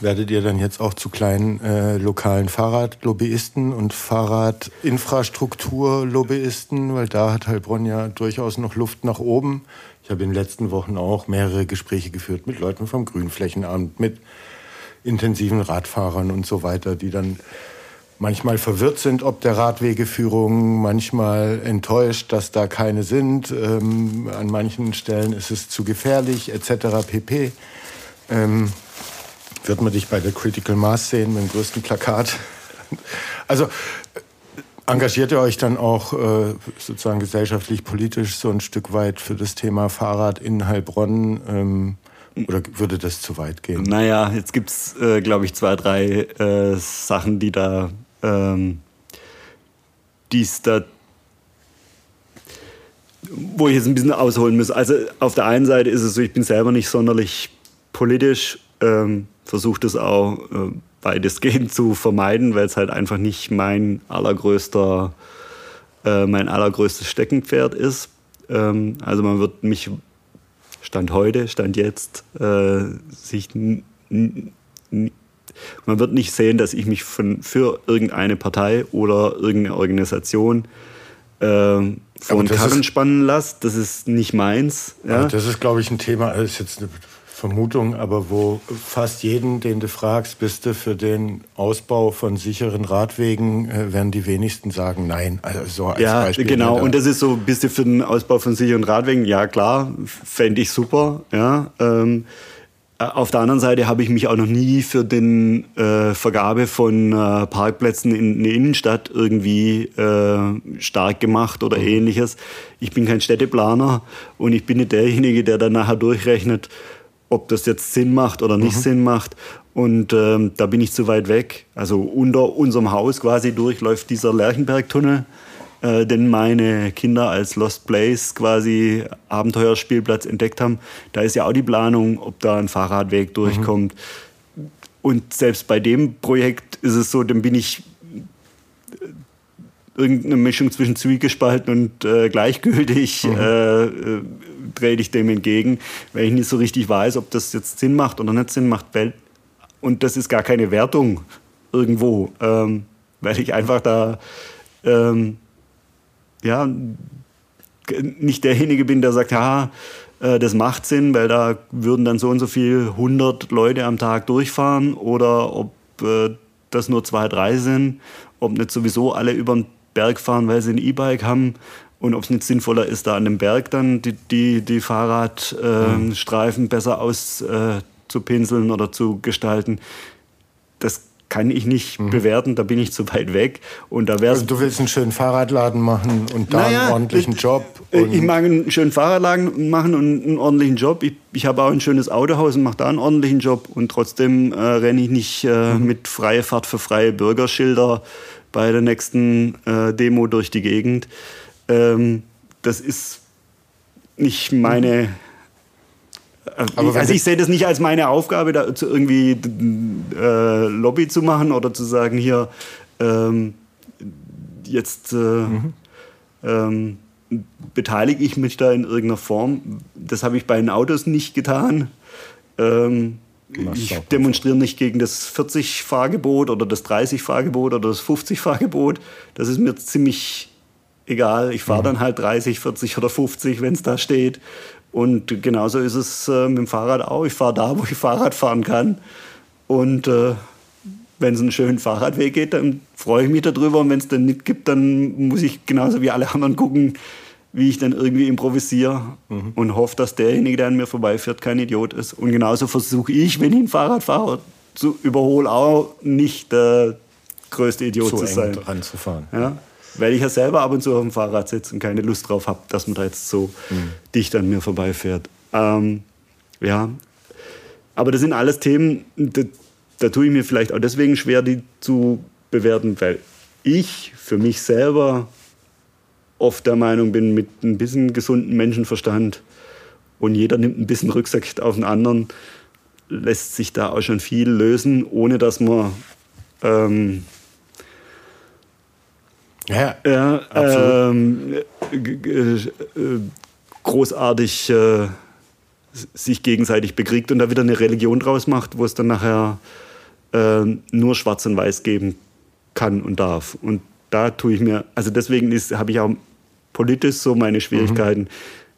werdet ihr dann jetzt auch zu kleinen äh, lokalen Fahrradlobbyisten und Fahrradinfrastrukturlobbyisten, weil da hat Heilbronn ja durchaus noch Luft nach oben. Ich habe in den letzten Wochen auch mehrere Gespräche geführt mit Leuten vom Grünflächenamt, mit intensiven Radfahrern und so weiter, die dann manchmal verwirrt sind ob der Radwegeführung, manchmal enttäuscht, dass da keine sind. Ähm, an manchen Stellen ist es zu gefährlich, etc. pp. Ähm, wird man dich bei der Critical Mass sehen mit dem größten Plakat? Also engagiert ihr euch dann auch äh, sozusagen gesellschaftlich, politisch so ein Stück weit für das Thema Fahrrad in Heilbronn? Ähm, oder würde das zu weit gehen? Naja, jetzt gibt es, äh, glaube ich, zwei, drei äh, Sachen, die da, ähm, die's da, wo ich jetzt ein bisschen ausholen muss. Also auf der einen Seite ist es so, ich bin selber nicht sonderlich politisch, ähm, versuche das auch äh, weitestgehend zu vermeiden, weil es halt einfach nicht mein allergrößter, äh, mein allergrößtes Steckenpferd ist. Ähm, also man wird mich Stand heute, Stand jetzt, äh, sich man wird nicht sehen, dass ich mich von, für irgendeine Partei oder irgendeine Organisation äh, von Karren spannen lasse. Das ist nicht meins. Ja? Das ist, glaube ich, ein Thema, das ist jetzt eine Vermutung, aber wo fast jeden, den du fragst, bist du für den Ausbau von sicheren Radwegen, äh, werden die wenigsten sagen nein. Also so als ja, Beispiel genau. Und das ist so, bist du für den Ausbau von sicheren Radwegen? Ja, klar, fände ich super. Ja, ähm, äh, auf der anderen Seite habe ich mich auch noch nie für den äh, Vergabe von äh, Parkplätzen in der Innenstadt irgendwie äh, stark gemacht oder mhm. ähnliches. Ich bin kein Städteplaner und ich bin nicht derjenige, der dann nachher durchrechnet, ob das jetzt Sinn macht oder nicht mhm. Sinn macht. Und ähm, da bin ich zu weit weg. Also unter unserem Haus quasi durchläuft dieser Lerchenbergtunnel, äh, den meine Kinder als Lost Place quasi Abenteuerspielplatz entdeckt haben. Da ist ja auch die Planung, ob da ein Fahrradweg durchkommt. Mhm. Und selbst bei dem Projekt ist es so, dann bin ich äh, irgendeine Mischung zwischen zwiegespalten und äh, gleichgültig. Mhm. Äh, äh trete ich dem entgegen, weil ich nicht so richtig weiß, ob das jetzt Sinn macht oder nicht Sinn macht. Und das ist gar keine Wertung irgendwo, ähm, weil ich einfach da ähm, ja, nicht derjenige bin, der sagt, ja, äh, das macht Sinn, weil da würden dann so und so viel 100 Leute am Tag durchfahren oder ob äh, das nur zwei, drei sind, ob nicht sowieso alle über den Berg fahren, weil sie ein E-Bike haben und ob es nicht sinnvoller ist, da an dem Berg dann die, die, die Fahrradstreifen äh, mhm. besser auszupinseln äh, oder zu gestalten, das kann ich nicht mhm. bewerten, da bin ich zu weit weg. Und da also du willst einen schönen Fahrradladen machen und da naja, einen ordentlichen ich, Job? ich mag einen schönen Fahrradladen machen und einen ordentlichen Job. Ich, ich habe auch ein schönes Autohaus und mache da einen ordentlichen Job. Und trotzdem äh, renne ich nicht äh, mhm. mit freie Fahrt für freie Bürgerschilder bei der nächsten äh, Demo durch die Gegend. Ähm, das ist nicht meine. Aber also ich sehe das nicht als meine Aufgabe, da irgendwie äh, Lobby zu machen oder zu sagen, hier ähm, jetzt äh, mhm. ähm, beteilige ich mich da in irgendeiner Form. Das habe ich bei den Autos nicht getan. Ähm, ich demonstriere nicht gegen das 40-Fahrgebot oder das 30-Fahrgebot oder das 50-Fahrgebot. Das ist mir ziemlich egal, ich fahre mhm. dann halt 30, 40 oder 50, wenn es da steht. Und genauso ist es äh, mit dem Fahrrad auch. Ich fahre da, wo ich Fahrrad fahren kann. Und äh, wenn es einen schönen Fahrradweg geht, dann freue ich mich darüber. Und wenn es den nicht gibt, dann muss ich genauso wie alle anderen gucken, wie ich dann irgendwie improvisiere mhm. und hoffe, dass derjenige, der an mir vorbeifährt, kein Idiot ist. Und genauso versuche ich, wenn ich ein Fahrrad fahre, zu überholen, auch nicht der größte Idiot zu, zu sein. Ranzufahren. Ja? Weil ich ja selber ab und zu auf dem Fahrrad sitze und keine Lust drauf habe, dass man da jetzt so mhm. dicht an mir vorbeifährt. Ähm, ja, aber das sind alles Themen, da, da tue ich mir vielleicht auch deswegen schwer, die zu bewerten, weil ich für mich selber oft der Meinung bin, mit ein bisschen gesunden Menschenverstand und jeder nimmt ein bisschen Rücksicht auf den anderen, lässt sich da auch schon viel lösen, ohne dass man ähm, ja, ja ähm, großartig äh, sich gegenseitig bekriegt und da wieder eine Religion draus macht, wo es dann nachher äh, nur Schwarz und Weiß geben kann und darf. Und da tue ich mir, also deswegen habe ich auch politisch so meine Schwierigkeiten, mhm.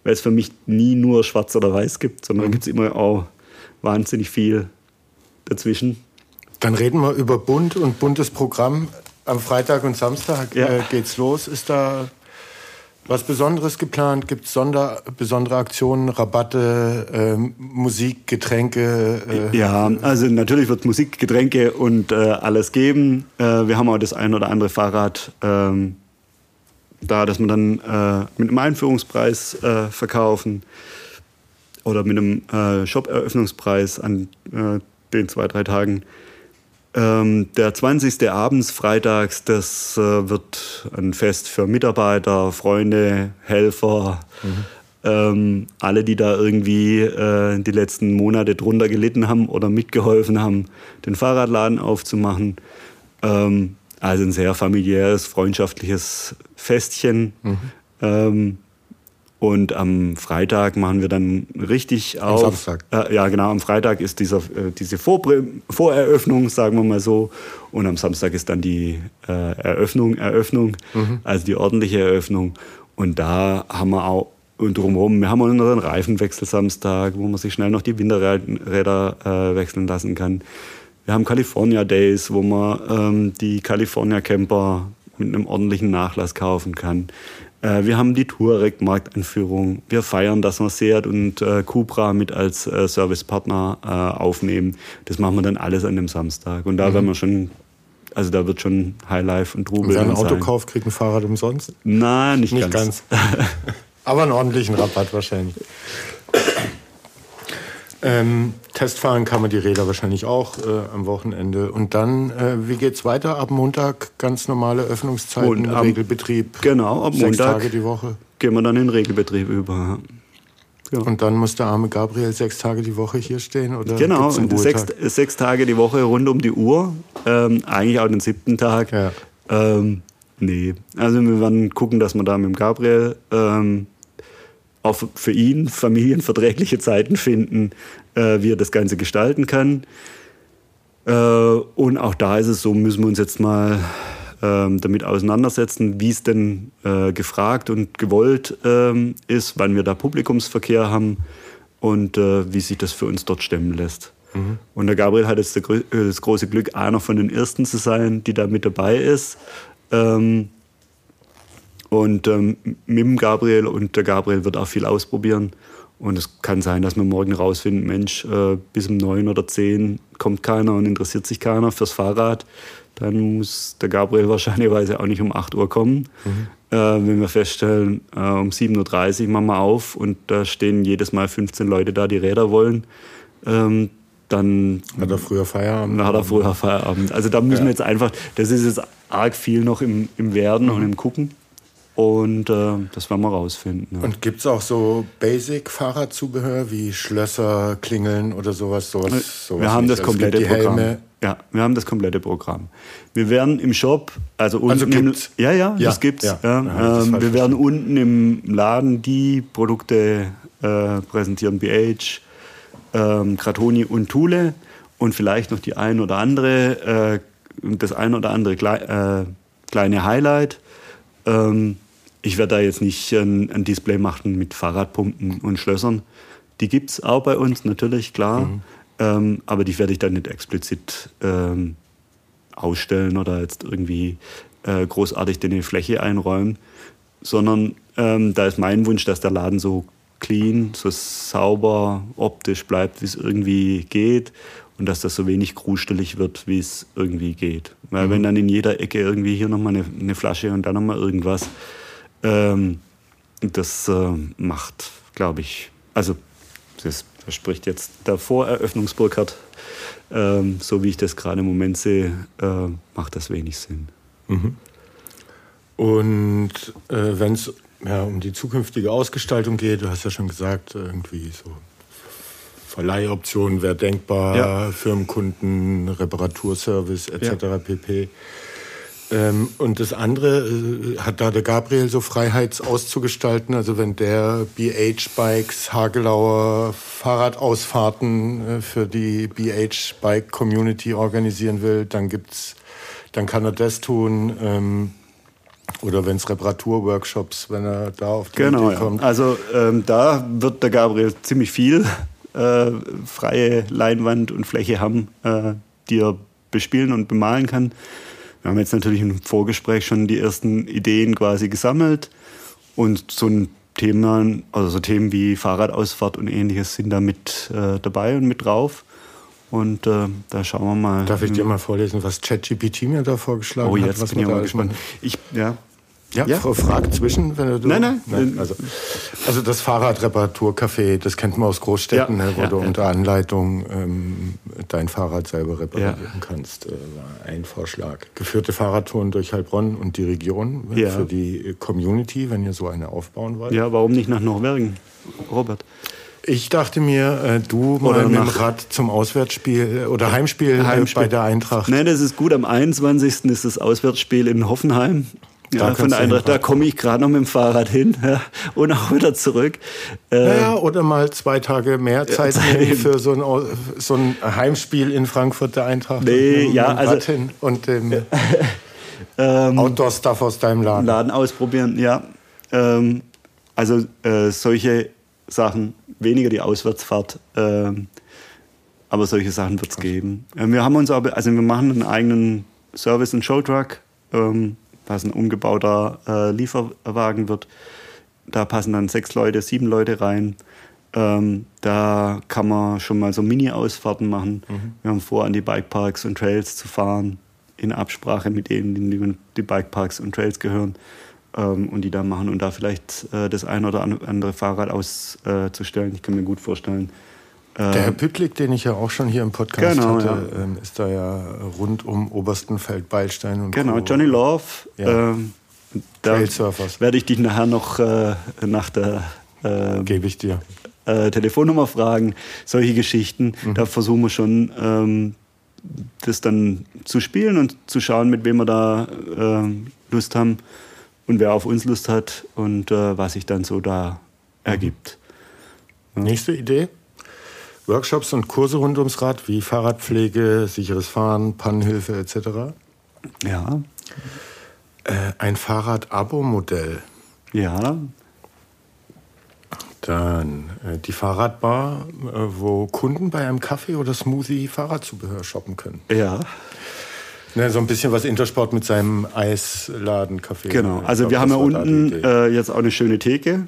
weil es für mich nie nur Schwarz oder Weiß gibt, sondern mhm. gibt es immer auch wahnsinnig viel dazwischen. Dann reden wir über Bund und buntes Programm. Am Freitag und Samstag ja. äh, geht's los. Ist da was Besonderes geplant? Gibt es besondere Aktionen, Rabatte, äh, Musik, Getränke? Äh, ja, also natürlich wird es Musik, Getränke und äh, alles geben. Äh, wir haben auch das ein oder andere Fahrrad ähm, da, dass wir dann äh, mit einem Einführungspreis äh, verkaufen oder mit einem Shop-Eröffnungspreis an den zwei, drei Tagen. Ähm, der 20. abends, freitags, das äh, wird ein Fest für Mitarbeiter, Freunde, Helfer, mhm. ähm, alle, die da irgendwie äh, die letzten Monate drunter gelitten haben oder mitgeholfen haben, den Fahrradladen aufzumachen. Ähm, also ein sehr familiäres, freundschaftliches Festchen. Mhm. Und am Freitag machen wir dann richtig auf. Am Samstag. Äh, ja, genau. Am Freitag ist dieser, äh, diese Vor Voreröffnung, sagen wir mal so. Und am Samstag ist dann die äh, Eröffnung, Eröffnung, mhm. also die ordentliche Eröffnung. Und da haben wir auch und drumherum, wir haben auch unseren Reifenwechsel Samstag, wo man sich schnell noch die Winterräder äh, wechseln lassen kann. Wir haben California Days, wo man ähm, die California Camper mit einem ordentlichen Nachlass kaufen kann. Äh, wir haben die Touareg-Markteinführung. Wir feiern, dass wir Seat und äh, Cupra mit als äh, Servicepartner äh, aufnehmen. Das machen wir dann alles an dem Samstag. Und da mhm. werden wir schon, also da wird schon Highlife und Trubel. Und wer ein Auto sein. kauft, kriegt ein Fahrrad umsonst? Nein, nicht, nicht ganz. ganz. Aber einen ordentlichen Rabatt wahrscheinlich. Ähm, Testfahren kann man die Räder wahrscheinlich auch äh, am Wochenende. Und dann, äh, wie geht's weiter? Ab Montag ganz normale Öffnungszeiten, und ab, Regelbetrieb. Genau, ab sechs Montag Tage die Woche. Gehen wir dann in den Regelbetrieb über. Ja. Und dann muss der arme Gabriel sechs Tage die Woche hier stehen? Oder genau, sechs, sechs, Tage die Woche rund um die Uhr. Ähm, eigentlich auch den siebten Tag. Ja. Ähm, nee, also wir werden gucken, dass wir da mit dem Gabriel ähm, auch für ihn familienverträgliche Zeiten finden, äh, wie er das Ganze gestalten kann. Äh, und auch da ist es so, müssen wir uns jetzt mal ähm, damit auseinandersetzen, wie es denn äh, gefragt und gewollt ähm, ist, wann wir da Publikumsverkehr haben und äh, wie sich das für uns dort stemmen lässt. Mhm. Und der Gabriel hat jetzt das große Glück, einer von den Ersten zu sein, die da mit dabei ist. Ähm, und ähm, mit dem Gabriel und der Gabriel wird auch viel ausprobieren. Und es kann sein, dass wir morgen rausfinden, Mensch, äh, bis um neun oder zehn kommt keiner und interessiert sich keiner fürs Fahrrad. Dann muss der Gabriel wahrscheinlicherweise auch nicht um 8 Uhr kommen. Mhm. Äh, wenn wir feststellen, äh, um 7.30 Uhr machen wir auf und da stehen jedes Mal 15 Leute da, die Räder wollen, ähm, dann hat er früher Feierabend. Dann hat er früher Feierabend. Also da müssen ja. wir jetzt einfach, das ist jetzt arg viel noch im, im Werden mhm. und im Gucken. Und äh, das werden wir rausfinden. Ja. Und gibt es auch so Basic-Fahrradzubehör wie Schlösser, Klingeln oder sowas? sowas, äh, sowas wir haben nicht. das also komplette Programm. Ja, wir haben das komplette Programm. Wir werden im Shop, also unten also gibt's? Im, ja, ja, ja, das gibt's. Ja. Ja. Ähm, wir werden unten im Laden die Produkte äh, präsentieren, BH, ähm, Gratoni und Thule und vielleicht noch die ein oder andere, äh, das ein oder andere klei äh, kleine Highlight. Ähm, ich werde da jetzt nicht ein, ein, Display machen mit Fahrradpumpen und Schlössern. Die gibt es auch bei uns, natürlich, klar. Mhm. Ähm, aber die werde ich dann nicht explizit ähm, ausstellen oder jetzt irgendwie äh, großartig in die Fläche einräumen. Sondern ähm, da ist mein Wunsch, dass der Laden so clean, so sauber, optisch bleibt, wie es irgendwie geht. und dass das so wenig gruselig wird, wie es irgendwie geht. Weil mhm. wenn dann in jeder Ecke irgendwie hier nochmal eine, eine Flasche und da nochmal irgendwas, ähm, das äh, macht, glaube ich, also das, das spricht jetzt der Voreröffnungsburkhardt, ähm, so wie ich das gerade im Moment sehe, äh, macht das wenig Sinn. Mhm. Und äh, wenn es ja, um die zukünftige Ausgestaltung geht, du hast ja schon gesagt, irgendwie so Verleihoptionen wäre denkbar, ja. Firmenkunden, Reparaturservice etc. Ja. pp. Ähm, und das andere äh, hat da der Gabriel so Freiheits auszugestalten. Also wenn der BH-Bikes, Hagelauer Fahrradausfahrten äh, für die BH-Bike-Community organisieren will, dann gibt's, dann kann er das tun. Ähm, oder wenn es Reparaturworkshops, wenn er da auf die genau, Idee kommt. Ja. Also ähm, da wird der Gabriel ziemlich viel äh, freie Leinwand und Fläche haben, äh, die er bespielen und bemalen kann. Wir haben jetzt natürlich im Vorgespräch schon die ersten Ideen quasi gesammelt und so ein Thema, also so Themen wie Fahrradausfahrt und ähnliches sind da mit äh, dabei und mit drauf. Und äh, da schauen wir mal. Darf ich dir mal vorlesen, was ChatGPT mir da vorgeschlagen oh, hat? Oh, jetzt was bin ich mal gespannt. Ich, ja, ja, ja. Frag zwischen, wenn du. Nein, nein. nein. Also, also das Fahrradreparaturcafé, das kennt man aus Großstädten, ja, ne, wo ja, du unter Anleitung ähm, dein Fahrrad selber reparieren kannst. Äh, war ein Vorschlag. Geführte Fahrradtouren durch Heilbronn und die Region äh, für die Community, wenn ihr so eine aufbauen wollt. Ja, warum nicht nach Norwegen, Robert? Ich dachte mir, äh, du mal oder mit dem Rad zum Auswärtsspiel oder Heimspiel, Heimspiel. bei der Eintracht. Nein, das ist gut. Am 21. ist das Auswärtsspiel in Hoffenheim. Ja, von der Eintracht, da komme ich gerade noch mit dem Fahrrad hin ja, und auch wieder zurück. Äh, naja, oder mal zwei Tage mehr Zeit ja, nehmen für so ein, so ein Heimspiel in Frankfurt der Eintracht. Nee, und ja, also. Hin und dem ähm, Outdoor-Stuff aus deinem Laden. Laden ausprobieren, ja. Ähm, also äh, solche Sachen, weniger die Auswärtsfahrt, äh, aber solche Sachen wird es geben. Äh, wir haben uns aber, also wir machen einen eigenen Service- und Showtruck. Ähm, was ein umgebauter äh, Lieferwagen wird. Da passen dann sechs Leute, sieben Leute rein. Ähm, da kann man schon mal so Mini-Ausfahrten machen. Mhm. Wir haben vor, an die Bikeparks und Trails zu fahren, in Absprache mit denen, die die Bikeparks und Trails gehören ähm, und die da machen und da vielleicht äh, das ein oder andere Fahrrad auszustellen. Äh, ich kann mir gut vorstellen, der Herr ähm, Püttlik, den ich ja auch schon hier im Podcast genau, hatte, ja. Ähm, ist da ja rund um Oberstenfeld, Beilstein und Genau, Co. Johnny Love. Ja. Ähm, da werde ich dich nachher noch äh, nach der äh, Gebe ich dir. Äh, Telefonnummer fragen. Solche Geschichten. Mhm. Da versuchen wir schon, ähm, das dann zu spielen und zu schauen, mit wem wir da äh, Lust haben und wer auf uns Lust hat und äh, was sich dann so da ergibt. Mhm. Nächste Idee? Workshops und Kurse rund ums Rad wie Fahrradpflege, sicheres Fahren, Pannenhilfe etc. Ja. Äh, ein Fahrrad-Abo-Modell. Ja. Dann äh, die Fahrradbar, äh, wo Kunden bei einem Kaffee oder Smoothie Fahrradzubehör shoppen können. Ja. Ne, so ein bisschen was Intersport mit seinem Eisladen-Café. Genau, also glaub, wir haben ja unten äh, jetzt auch eine schöne Theke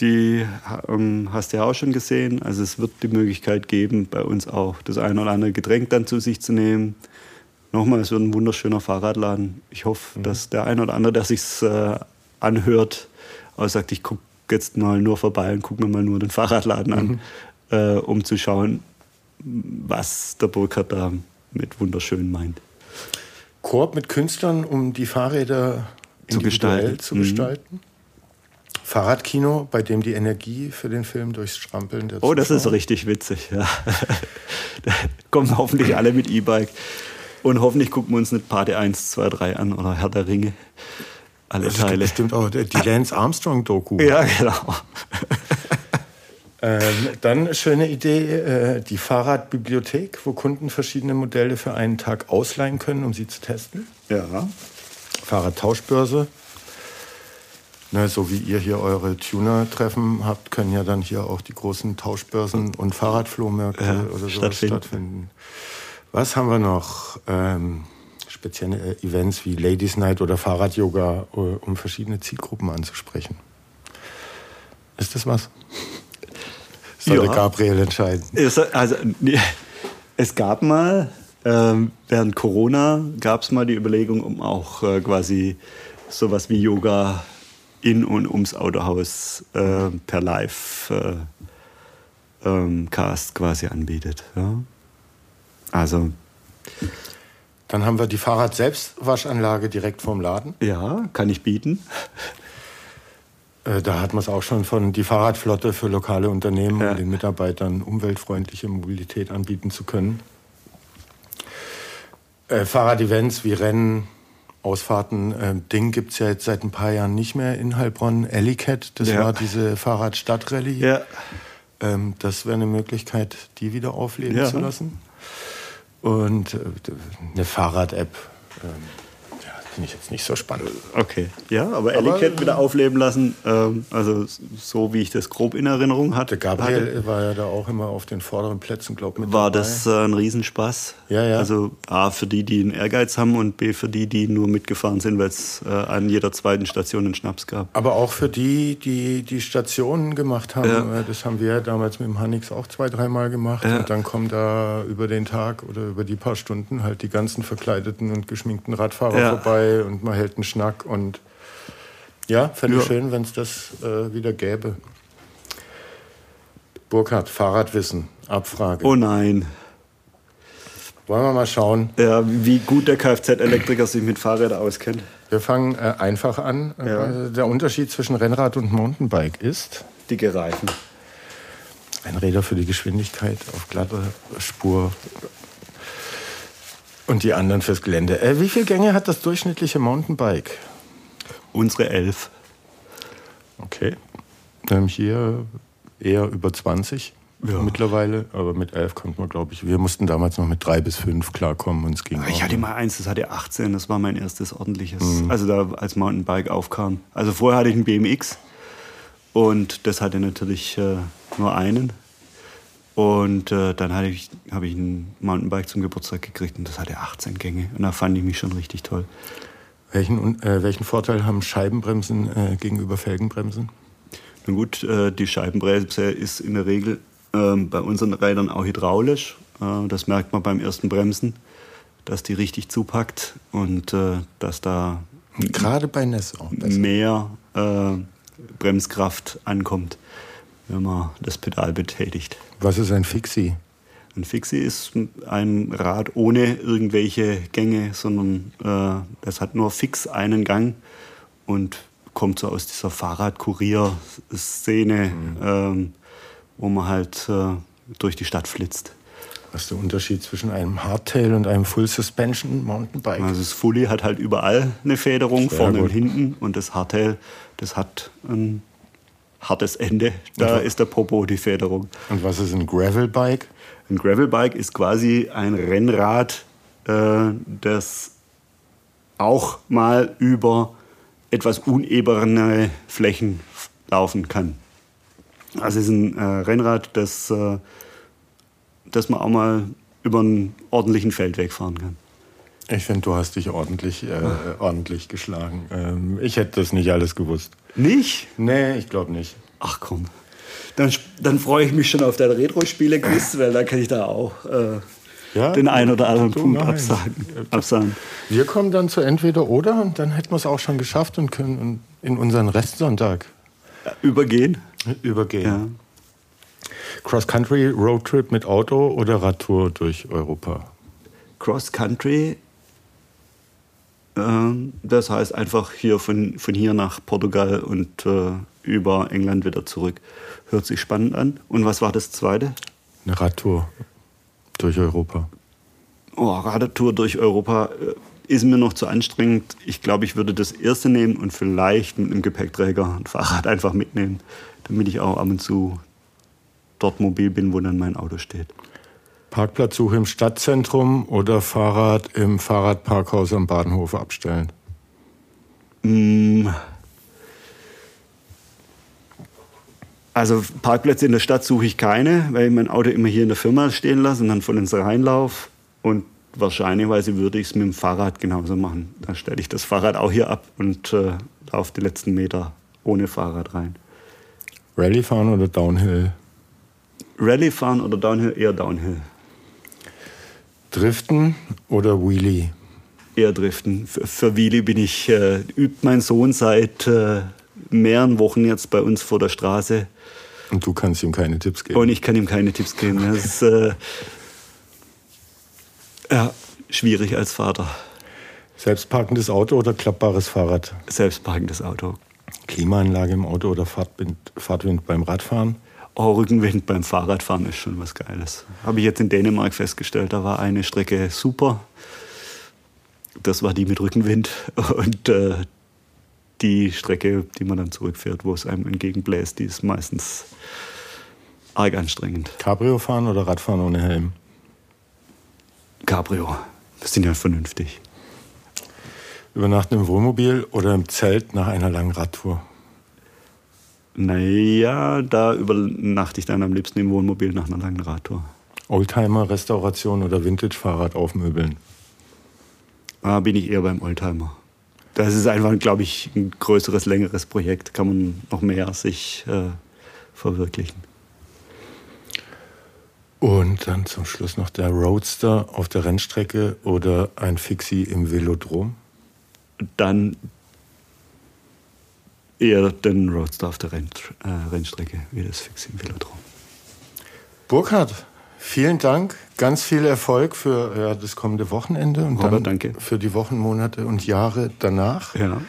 die ähm, hast du ja auch schon gesehen. Also es wird die Möglichkeit geben, bei uns auch das eine oder andere Getränk dann zu sich zu nehmen. Nochmal, es wird ein wunderschöner Fahrradladen. Ich hoffe, mhm. dass der eine oder andere, der sich äh, anhört, auch sagt, ich gucke jetzt mal nur vorbei und gucke mir mal nur den Fahrradladen an, mhm. äh, um zu schauen, was der Burkhardt da mit wunderschön meint. Koop mit Künstlern, um die Fahrräder zu gestalten. Zu gestalten. Mhm. Fahrradkino, bei dem die Energie für den Film durchs Strampeln der Oh, das ist richtig witzig. Ja. da kommen hoffentlich alle mit E-Bike. Und hoffentlich gucken wir uns nicht Party 1, 2, 3 an oder Herr der Ringe. Alle das Teile. Bestimmt auch die Lance Armstrong-Doku. Ja, genau. ähm, dann schöne Idee, äh, die Fahrradbibliothek, wo Kunden verschiedene Modelle für einen Tag ausleihen können, um sie zu testen. Ja. Fahrradtauschbörse, Ne, so wie ihr hier eure Tuner-Treffen habt, können ja dann hier auch die großen Tauschbörsen und Fahrradflohmärkte ja, oder sowas stattfinden. stattfinden. Was haben wir noch? Ähm, spezielle Events wie Ladies Night oder Fahrrad-Yoga, äh, um verschiedene Zielgruppen anzusprechen. Ist das was? Soll ja. Gabriel entscheiden. Also, Es gab mal, ähm, während Corona, gab es mal die Überlegung, um auch äh, quasi sowas wie Yoga in und ums Autohaus äh, per Live-Cast äh, ähm, quasi anbietet. Ja? Also. Dann haben wir die Fahrrad-Selbstwaschanlage direkt vorm Laden. Ja, kann ich bieten. Äh, da hat man es auch schon von die Fahrradflotte für lokale Unternehmen ja. und den Mitarbeitern umweltfreundliche Mobilität anbieten zu können. Äh, Fahrrad-Events wie Rennen, Ausfahrten, äh, Ding gibt es ja jetzt seit ein paar Jahren nicht mehr in Heilbronn. Ellicat, das ja. war diese Fahrrad-Stadtrallye. Ja. Ähm, das wäre eine Möglichkeit, die wieder aufleben ja. zu lassen. Und äh, eine Fahrrad-App. Ähm, Finde ich jetzt nicht so spannend. Okay. Ja, aber Ellicat wieder aufleben lassen, ähm, also so wie ich das grob in Erinnerung hatte. Gabriel hatte, war ja da auch immer auf den vorderen Plätzen, glaube ich. War dabei. das äh, ein Riesenspaß? Ja, ja. Also A, für die, die einen Ehrgeiz haben und B, für die, die nur mitgefahren sind, weil es äh, an jeder zweiten Station einen Schnaps gab. Aber auch für die, die die Stationen gemacht haben. Ja. Äh, das haben wir damals mit dem Hanix auch zwei, dreimal gemacht. Ja. Und dann kommen da über den Tag oder über die paar Stunden halt die ganzen verkleideten und geschminkten Radfahrer ja. vorbei dabei und man hält einen Schnack und ja, fände ich schön, wenn es das äh, wieder gäbe. Burkhard, Fahrradwissen, Abfrage. Oh nein. Wollen wir mal schauen. Ja, wie gut der Kfz-Elektriker sich mit Fahrrädern auskennt. Wir fangen äh, einfach an. Ja. Äh, der Unterschied zwischen Rennrad und Mountainbike ist? Dicke Reifen. Ein Räder für die Geschwindigkeit auf glatter Spur, und die anderen fürs Gelände. Äh, wie viele Gänge hat das durchschnittliche Mountainbike? Unsere elf. Okay. Ähm, hier eher über 20 ja. mittlerweile, aber mit elf kommt man, glaube ich. Wir mussten damals noch mit drei bis fünf klarkommen und es ging. Ich hatte mal eins, das hatte 18, das war mein erstes ordentliches, mhm. also da als Mountainbike aufkam. Also vorher hatte ich ein BMX und das hatte natürlich äh, nur einen. Und äh, dann habe ich, hab ich ein Mountainbike zum Geburtstag gekriegt und das hatte 18 Gänge. Und da fand ich mich schon richtig toll. Welchen, äh, welchen Vorteil haben Scheibenbremsen äh, gegenüber Felgenbremsen? Na gut, äh, die Scheibenbremse ist in der Regel ähm, bei unseren Rädern auch hydraulisch. Äh, das merkt man beim ersten Bremsen, dass die richtig zupackt und äh, dass da gerade bei Ness auch mehr Bremskraft ankommt wenn man das Pedal betätigt. Was ist ein Fixie? Ein Fixie ist ein Rad ohne irgendwelche Gänge, sondern äh, das hat nur fix einen Gang und kommt so aus dieser Fahrradkurier-Szene, mhm. ähm, wo man halt äh, durch die Stadt flitzt. Was ist der Unterschied zwischen einem Hardtail und einem Full Suspension Mountainbike? Also das Fully hat halt überall eine Federung, vorne gut. und hinten. Und das Hardtail, das hat ein hartes Ende. Da ist der Popo die Federung. Und was ist ein Gravelbike? Ein Gravelbike ist quasi ein Rennrad, äh, das auch mal über etwas unebene Flächen laufen kann. Also es ist ein äh, Rennrad, das, äh, das man auch mal über einen ordentlichen Feldweg fahren kann. Ich finde, du hast dich ordentlich, äh, ordentlich geschlagen. Ähm, ich hätte das nicht alles gewusst. Nicht? Nee, ich glaube nicht. Ach komm. Dann, dann freue ich mich schon auf dein Retro-Spiele-Quiz, weil dann kann ich da auch äh, ja, den einen oder anderen Punkt absagen, absagen. Wir kommen dann zu entweder oder und dann hätten wir es auch schon geschafft und können in unseren Restsonntag übergehen. Übergehen. Ja. Cross-Country, Roadtrip mit Auto oder Radtour durch Europa? Cross-Country das heißt einfach hier von, von hier nach Portugal und äh, über England wieder zurück. Hört sich spannend an. Und was war das zweite? Eine Radtour durch Europa. Oh, Radtour durch Europa äh, ist mir noch zu anstrengend. Ich glaube, ich würde das erste nehmen und vielleicht mit einem Gepäckträger ein Fahrrad einfach mitnehmen, damit ich auch ab und zu dort mobil bin, wo dann mein Auto steht. Parkplatzsuche im Stadtzentrum oder Fahrrad im Fahrradparkhaus am Bahnhof abstellen? Mm. Also Parkplätze in der Stadt suche ich keine, weil ich mein Auto immer hier in der Firma stehen lasse und dann von ins reinlaufe. Und wahrscheinlich würde ich es mit dem Fahrrad genauso machen. Dann stelle ich das Fahrrad auch hier ab und äh, laufe die letzten Meter ohne Fahrrad rein. Rallye fahren oder Downhill? Rallye fahren oder Downhill? Eher Downhill. Driften oder Wheelie? Eher Driften. Für, für Wheelie bin ich, äh, übt mein Sohn seit äh, mehreren Wochen jetzt bei uns vor der Straße. Und du kannst ihm keine Tipps geben? Und ich kann ihm keine Tipps geben. Das ist äh, ja, schwierig als Vater. Selbstparkendes Auto oder klappbares Fahrrad? Selbstparkendes Auto. Klimaanlage im Auto oder Fahrtwind, Fahrtwind beim Radfahren? Oh, Rückenwind beim Fahrradfahren ist schon was Geiles. Habe ich jetzt in Dänemark festgestellt. Da war eine Strecke super. Das war die mit Rückenwind. Und äh, die Strecke, die man dann zurückfährt, wo es einem entgegenbläst, die ist meistens arg anstrengend. Cabrio fahren oder Radfahren ohne Helm? Cabrio. Das sind ja vernünftig. Übernachten im Wohnmobil oder im Zelt nach einer langen Radtour? Naja, da übernachte ich dann am liebsten im Wohnmobil nach einer langen Radtour. Oldtimer, Restauration oder Vintage-Fahrrad aufmöbeln? Da bin ich eher beim Oldtimer. Das ist einfach, glaube ich, ein größeres, längeres Projekt. Kann man noch mehr sich äh, verwirklichen. Und dann zum Schluss noch der Roadster auf der Rennstrecke oder ein Fixie im Velodrom? Dann eher den Roadster auf der Renn, äh, Rennstrecke wie das Fixie im Velodrom. Burkhard, vielen Dank. Ganz viel Erfolg für ja, das kommende Wochenende und Robert, dann danke. für die Wochen, Monate und Jahre danach. Ja.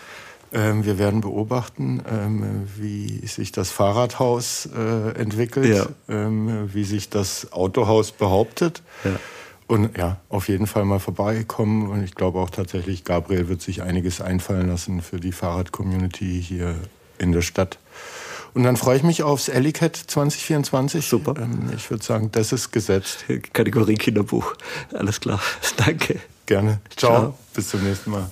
Ähm, wir werden beobachten, ähm, wie sich das Fahrradhaus äh, entwickelt, Ja. ähm, wie sich das Autohaus behauptet. Ja. Und ja, auf jeden Fall mal vorbeikommen. Und ich glaube auch tatsächlich, Gabriel wird sich einiges einfallen lassen für die Fahrrad-Community hier in der Stadt. Und dann freue ich mich aufs Ellicat 2024. Super. Ähm, ich würde sagen, das ist gesetzt. Kategorie Kinderbuch. Alles klar. Danke. Gerne. Ciao. Ciao. Bis zum nächsten Mal.